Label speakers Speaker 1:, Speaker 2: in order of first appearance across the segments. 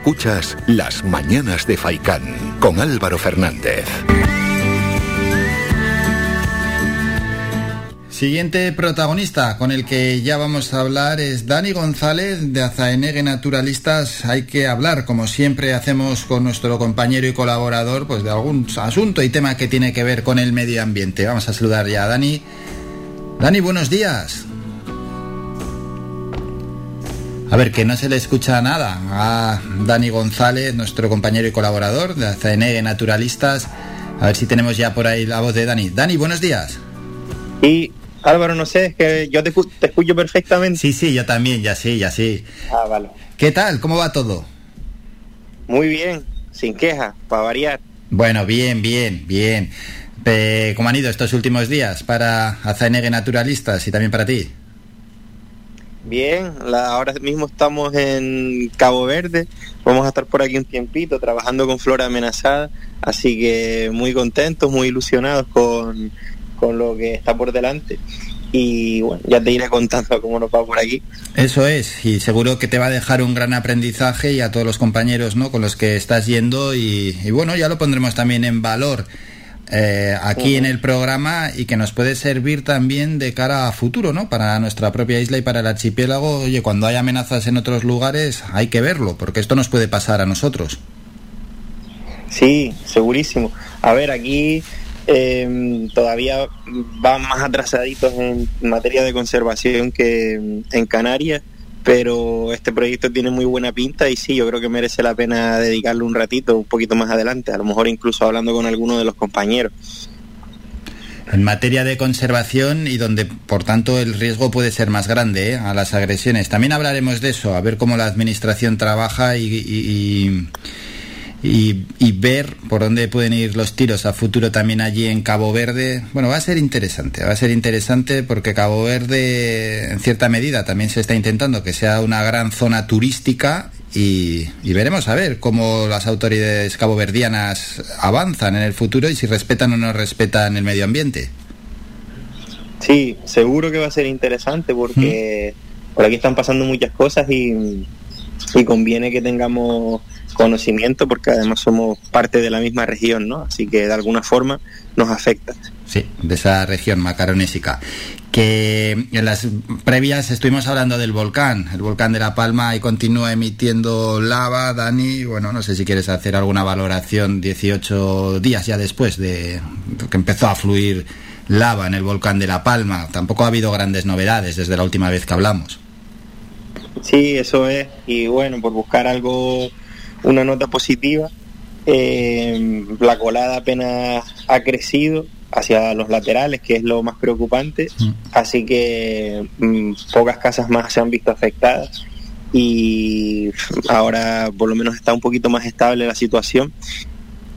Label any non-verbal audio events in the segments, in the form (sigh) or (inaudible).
Speaker 1: Escuchas Las Mañanas de Faicán con Álvaro Fernández.
Speaker 2: Siguiente protagonista con el que ya vamos a hablar es Dani González de Azaenegue Naturalistas. Hay que hablar, como siempre hacemos con nuestro compañero y colaborador, pues de algún asunto y tema que tiene que ver con el medio ambiente. Vamos a saludar ya a Dani. Dani, buenos días. A ver, que no se le escucha nada a Dani González, nuestro compañero y colaborador de Azaenegue Naturalistas. A ver si tenemos ya por ahí la voz de Dani. Dani, buenos días.
Speaker 3: Y Álvaro, no sé, es que yo te, escucho perfectamente.
Speaker 2: Sí, sí, yo también, ya sí, ya sí.
Speaker 3: Ah, vale.
Speaker 2: ¿Qué tal? ¿Cómo va todo?
Speaker 3: Muy bien, sin queja, para variar.
Speaker 2: Bueno, bien, bien, bien. ¿Cómo han ido estos últimos días para Azaenegue Naturalistas y también para ti?
Speaker 3: Bien, ahora mismo estamos en Cabo Verde, vamos a estar por aquí un tiempito trabajando con flora amenazada, así que muy contentos, muy ilusionados con, con lo que está por delante y bueno, ya te iré contando cómo nos va por aquí.
Speaker 2: Eso es, y seguro que te va a dejar un gran aprendizaje y a todos los compañeros ¿no? con los que estás yendo y, bueno, ya lo pondremos también en valor eh, aquí en el programa y que nos puede servir también de cara a futuro, ¿no? Para nuestra propia isla y para el archipiélago. Oye, cuando hay amenazas en otros lugares hay que verlo, porque esto nos puede pasar a nosotros.
Speaker 3: Sí, segurísimo. A ver, aquí eh, todavía van más atrasaditos en materia de conservación que en Canarias, pero este proyecto tiene muy buena pinta y sí, yo creo que merece la pena dedicarle un ratito, un poquito más adelante, a lo mejor incluso hablando con alguno de los compañeros.
Speaker 2: En materia de conservación y donde, por tanto, el riesgo puede ser más grande ¿eh? a las agresiones. También hablaremos de eso, a ver cómo la Administración trabaja y y, ver por dónde pueden ir los tiros a futuro también allí en Cabo Verde. Bueno, va a ser interesante, va a ser interesante porque Cabo Verde en cierta medida también se está intentando que sea una gran zona turística y, veremos a ver cómo las autoridades caboverdianas avanzan en el futuro y si respetan o no respetan el medio ambiente.
Speaker 3: Sí, seguro que va a ser interesante porque por aquí están pasando muchas cosas y, y conviene que tengamos conocimiento porque además somos parte de la misma región, ¿no? Así que de alguna forma nos afecta.
Speaker 2: Sí, de esa región macaronésica. Que en las previas estuvimos hablando del volcán, el volcán de La Palma y continúa emitiendo lava, Dani. Bueno, no sé si quieres hacer alguna valoración 18 días ya después de que empezó a fluir lava en el volcán de La Palma. Tampoco ha habido grandes novedades desde la última vez que hablamos.
Speaker 3: Sí, eso es. Y bueno, por buscar algo una nota positiva. Eh, la colada apenas ha crecido hacia los laterales, que es lo más preocupante, mm. así que mm, pocas casas más se han visto afectadas y ahora por lo menos está un poquito más estable la situación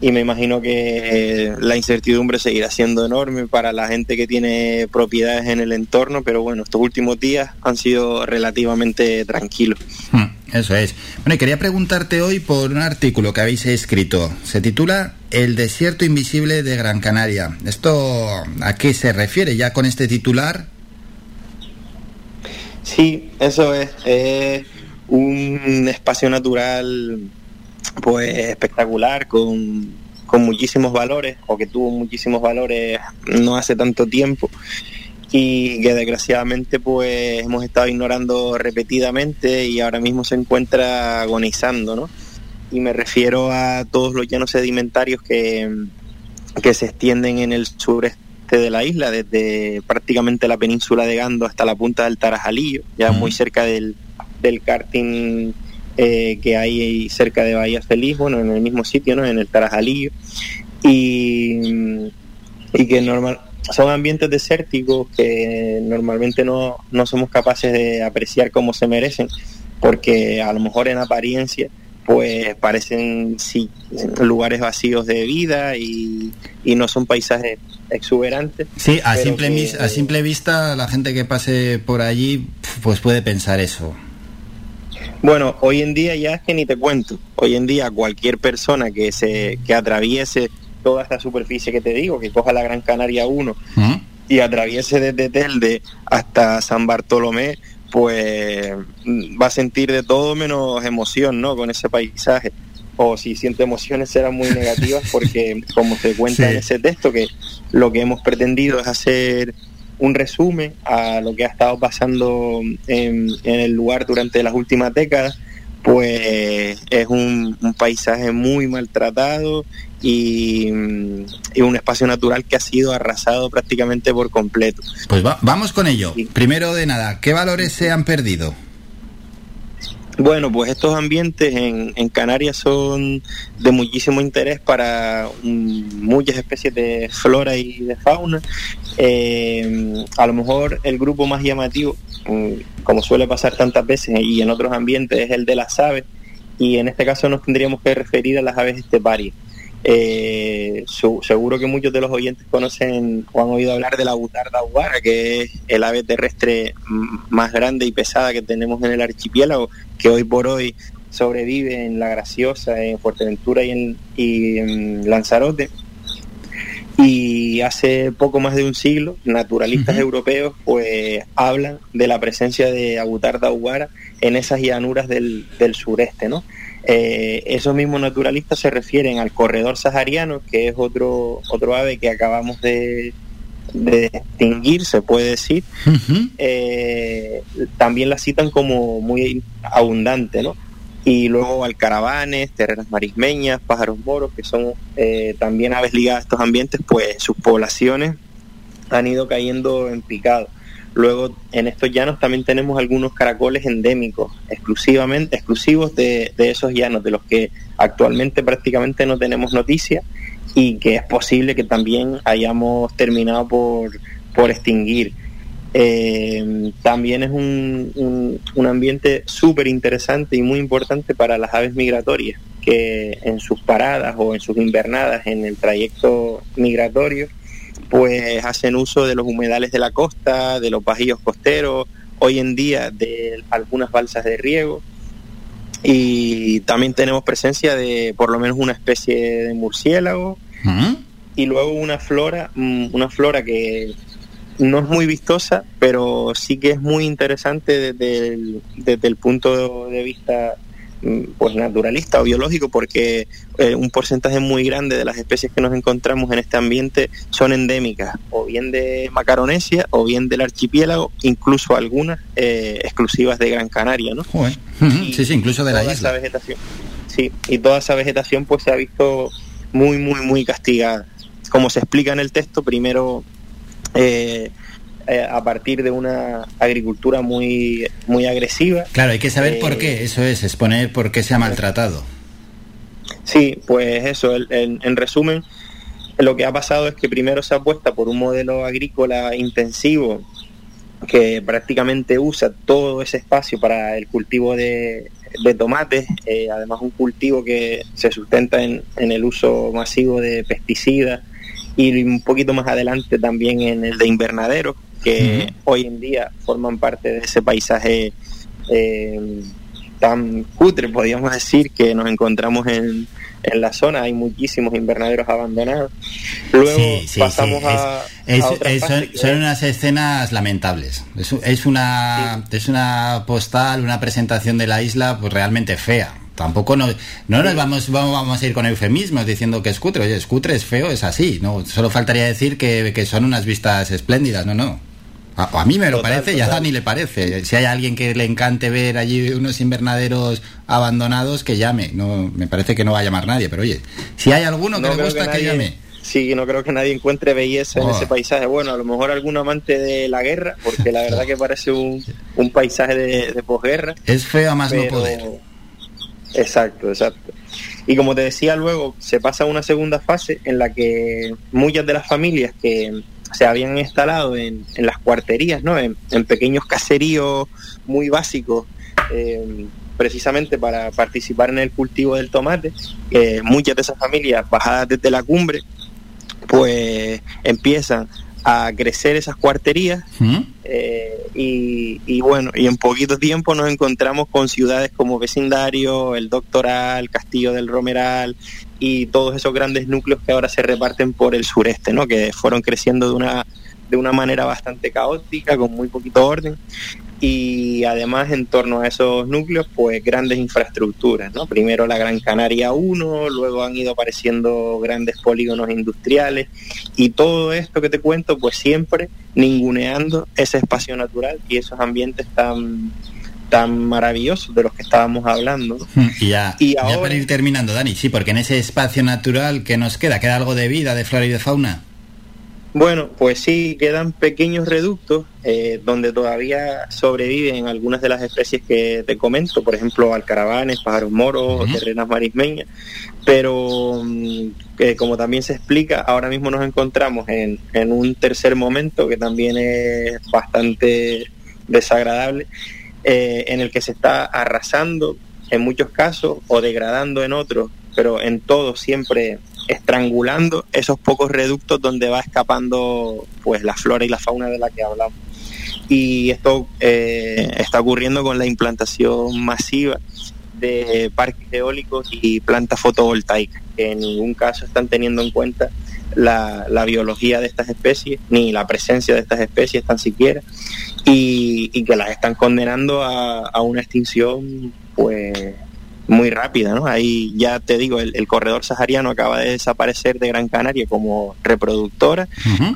Speaker 3: y me imagino que eh, la incertidumbre seguirá siendo enorme para la gente que tiene propiedades en el entorno, pero bueno, estos últimos días han sido relativamente tranquilos.
Speaker 2: Hmm, eso es. Bueno, y quería preguntarte hoy por un artículo que habéis escrito. Se titula El desierto invisible de Gran Canaria. ¿Esto a qué se refiere ya con este titular?
Speaker 3: Sí, eso es. es un espacio natural pues espectacular, con, con muchísimos valores, o que tuvo muchísimos valores no hace tanto tiempo y que desgraciadamente pues hemos estado ignorando repetidamente y ahora mismo se encuentra agonizando, ¿no? Y me refiero a todos los llanos sedimentarios que, que se extienden en el sureste de la isla, desde prácticamente la península de Gando hasta la punta del Tarajalillo, ya muy cerca del, del karting eh, que hay cerca de Bahía Feliz, bueno, en el mismo sitio, ¿no? En el Tarajalillo. Y, y que normal, son ambientes desérticos que normalmente no, no somos capaces de apreciar como se merecen, porque a lo mejor en apariencia pues parecen sí, lugares vacíos de vida y, y no son paisajes exuberantes.
Speaker 2: Sí, a simple, a simple vista la gente que pase por allí pues puede pensar eso.
Speaker 3: Bueno, hoy en día ya es que ni te cuento. Hoy en día cualquier persona que se que atraviese toda esta superficie que te digo, que coja la Gran Canaria 1 y atraviese desde Telde hasta San Bartolomé, pues va a sentir de todo menos emoción, ¿no? Con ese paisaje. O si siente emociones serán muy negativas porque, como se cuenta (laughs) en ese texto, que lo que hemos pretendido es hacer un resumen a lo que ha estado pasando en, el lugar durante las últimas décadas, pues es un, paisaje muy maltratado y, un espacio natural que ha sido arrasado prácticamente por completo.
Speaker 2: Pues vamos con ello. Primero de nada, ¿qué valores se han perdido?
Speaker 3: Bueno, pues estos ambientes en, Canarias son de muchísimo interés para muchas especies de flora y de fauna. Eh, a lo mejor el grupo más llamativo, mm, como suele pasar tantas veces y en otros ambientes, es el de las aves. Y en este caso nos tendríamos que referir a las aves esteparias. Eh, seguro que muchos de los oyentes conocen o han oído hablar de la butarda aguara, que es el ave terrestre más grande y pesada que tenemos en el archipiélago, que hoy por hoy sobrevive en La Graciosa, en Fuerteventura y en, y en Lanzarote. Y hace poco más de un siglo, naturalistas europeos pues hablan de la presencia de Abutarda aguara en esas llanuras del, del sureste, ¿no? Eh, esos mismos naturalistas se refieren al corredor sahariano, que es otro, otro ave que acabamos de, extinguir, se puede decir. Eh, también la citan como muy abundante, ¿no? Y luego alcaravanes, terrenas marismeñas, pájaros moros, que son eh, también aves ligadas a estos ambientes, pues sus poblaciones han ido cayendo en picado. Luego, en estos llanos también tenemos algunos caracoles endémicos, exclusivamente, exclusivos de, esos llanos, de los que actualmente prácticamente no tenemos noticia y que es posible que también hayamos terminado por, por extinguir. Eh, también es un, un ambiente súper interesante y muy importante para las aves migratorias, que en sus paradas o en sus invernadas en el trayecto migratorio, pues hacen uso de los humedales de la costa, de los bajillos costeros, hoy en día de algunas balsas de riego. Y también tenemos presencia de por lo menos una especie de murciélago y luego una flora, mm, una flora que no es muy vistosa, pero sí que es muy interesante desde desde el punto de vista Mm, pues naturalista o biológico porque eh, un porcentaje muy grande de las especies que nos encontramos en este ambiente son endémicas o bien de Macaronesia o bien del archipiélago incluso algunas eh, exclusivas de Gran Canaria ¿no?
Speaker 2: sí, sí, incluso de la isla.
Speaker 3: vegetación sí y toda esa vegetación pues se ha visto muy muy muy castigada. Como se explica en el texto primero eh, eh, a partir de una agricultura muy, muy agresiva.
Speaker 2: Claro, hay que saber por qué, eh, eso es, exponer por qué se ha maltratado.
Speaker 3: Sí, pues eso, en resumen, lo que ha pasado es que primero se apuesta por un modelo agrícola intensivo que prácticamente usa todo ese espacio para el cultivo de, de tomates, eh, además un cultivo que se sustenta en, en el uso masivo de pesticidas y un poquito más adelante también en el de invernadero, que hoy en día forman parte de ese paisaje eh, tan cutre, podríamos decir, que nos encontramos en, en la zona. Hay muchísimos invernaderos abandonados. Luego pasamos a...
Speaker 2: son, unas escenas lamentables. Es, es una, es una postal, una presentación de la isla pues realmente fea tampoco no, no nos vamos, vamos, a ir con eufemismos diciendo que es cutre. Oye, es cutre, es feo, es así. No, solo faltaría decir que, que son unas vistas espléndidas. No, no. A, mí me lo parece y a Dani le parece. Si hay alguien que le encante ver allí unos invernaderos abandonados, que llame. No, me parece que no va a llamar nadie, pero oye, si hay alguno que le gusta, que, llame.
Speaker 3: Sí, no creo que nadie encuentre belleza en ese oh. paisaje. Bueno, a lo mejor algún amante de la guerra, porque la verdad que parece un, un paisaje de, posguerra.
Speaker 2: Es feo a más no poder.
Speaker 3: Exacto, exacto. Y como te decía luego, se pasa a una segunda fase en la que muchas de las familias que se habían instalado en, en las cuarterías, ¿no? En, pequeños caseríos muy básicos, eh, precisamente para participar en el cultivo del tomate. muchas de esas familias bajadas desde la cumbre, pues empiezan a crecer esas cuarterías ¿Mm? eh, y, y, bueno, y en poquito tiempo nos encontramos con ciudades como Vecindario, El Doctoral, Castillo del Romeral y todos esos grandes núcleos que ahora se reparten por el sureste, ¿no? que fueron creciendo de una, de una manera bastante caótica, con muy poquito orden. Y además en torno a esos núcleos pues grandes infraestructuras, ¿no? Primero la Gran Canaria 1, luego han ido apareciendo grandes polígonos industriales y todo esto que te cuento pues siempre ninguneando ese espacio natural y esos ambientes tan tan maravillosos de los que estábamos hablando.
Speaker 2: Hmm, y ya, y ahora, para ir terminando, Dani, sí, porque en ese espacio natural que nos queda, queda algo de vida, de flora y de fauna.
Speaker 3: Bueno, pues sí, quedan pequeños reductos eh, donde todavía sobreviven algunas de las especies que te comento, por ejemplo, alcaravanes, pájaros moros, terrenas marismeñas, pero mm, como también se explica, ahora mismo nos encontramos en, en un tercer momento que también es bastante desagradable, eh, en el que se está arrasando en muchos casos o degradando en otros, pero en todos siempre estrangulando esos pocos reductos donde va escapando pues la flora y la fauna de la que hablamos. Y esto eh, está ocurriendo con la implantación masiva de parques eólicos y plantas fotovoltaicas, que en ningún caso están teniendo en cuenta la, biología de estas especies, ni la presencia de estas especies tan siquiera, y, que las están condenando a, a una extinción pues muy rápida, ¿no? Ahí ya te digo, el, corredor sahariano acaba de desaparecer de Gran Canaria como reproductora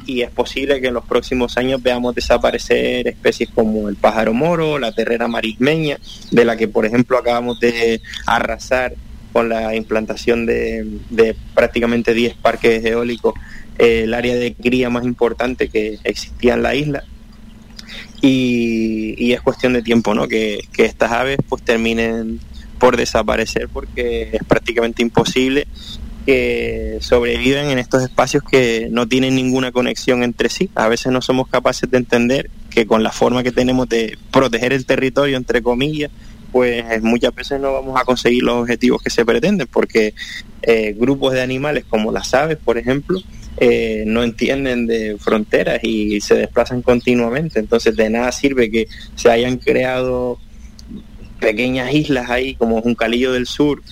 Speaker 3: y es posible que en los próximos años veamos desaparecer especies como el pájaro moro, la terrera marismeña, de la que por ejemplo acabamos de arrasar con la implantación de, prácticamente 10 parques eólicos el área de cría más importante que existía en la isla. Y, es cuestión de tiempo, ¿no? Que, que estas aves pues terminen por desaparecer porque es prácticamente imposible que sobrevivan en estos espacios que no tienen ninguna conexión entre sí. A veces no somos capaces de entender que con la forma que tenemos de proteger el territorio, entre comillas, pues muchas veces no vamos a conseguir los objetivos que se pretenden, porque eh, grupos de animales como las aves, por ejemplo, eh, no entienden de fronteras y se desplazan continuamente. Entonces de nada sirve que se hayan creado pequeñas islas ahí, como Juncalillo del Sur,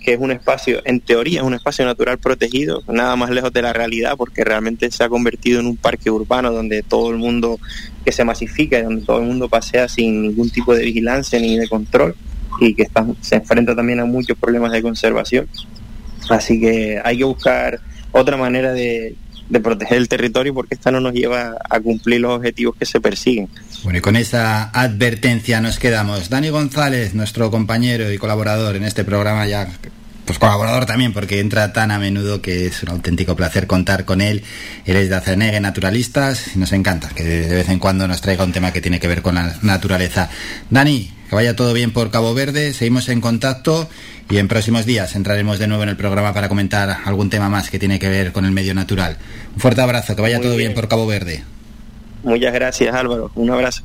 Speaker 3: que es un espacio, en teoría es un espacio natural protegido, nada más lejos de la realidad, porque realmente se ha convertido en un parque urbano donde todo el mundo que se masifica, donde todo el mundo pasea sin ningún tipo de vigilancia ni de control y que está, se enfrenta también a muchos problemas de conservación. Así que hay que buscar otra manera de, de proteger el territorio porque esta no nos lleva a cumplir los objetivos que se persiguen.
Speaker 2: Bueno, y con esa advertencia nos quedamos. Dani González, nuestro compañero y colaborador en este programa ya pues colaborador también porque entra tan a menudo que es un auténtico placer contar con él. Él es de Acernegue Naturalistas y nos encanta que de vez en cuando nos traiga un tema que tiene que ver con la naturaleza. Dani, que vaya todo bien por Cabo Verde, seguimos en contacto y en próximos días entraremos de nuevo en el programa para comentar algún tema más que tiene que ver con el medio natural. Un fuerte abrazo, que vaya todo bien. por Cabo Verde.
Speaker 3: Muchas gracias Álvaro, un abrazo.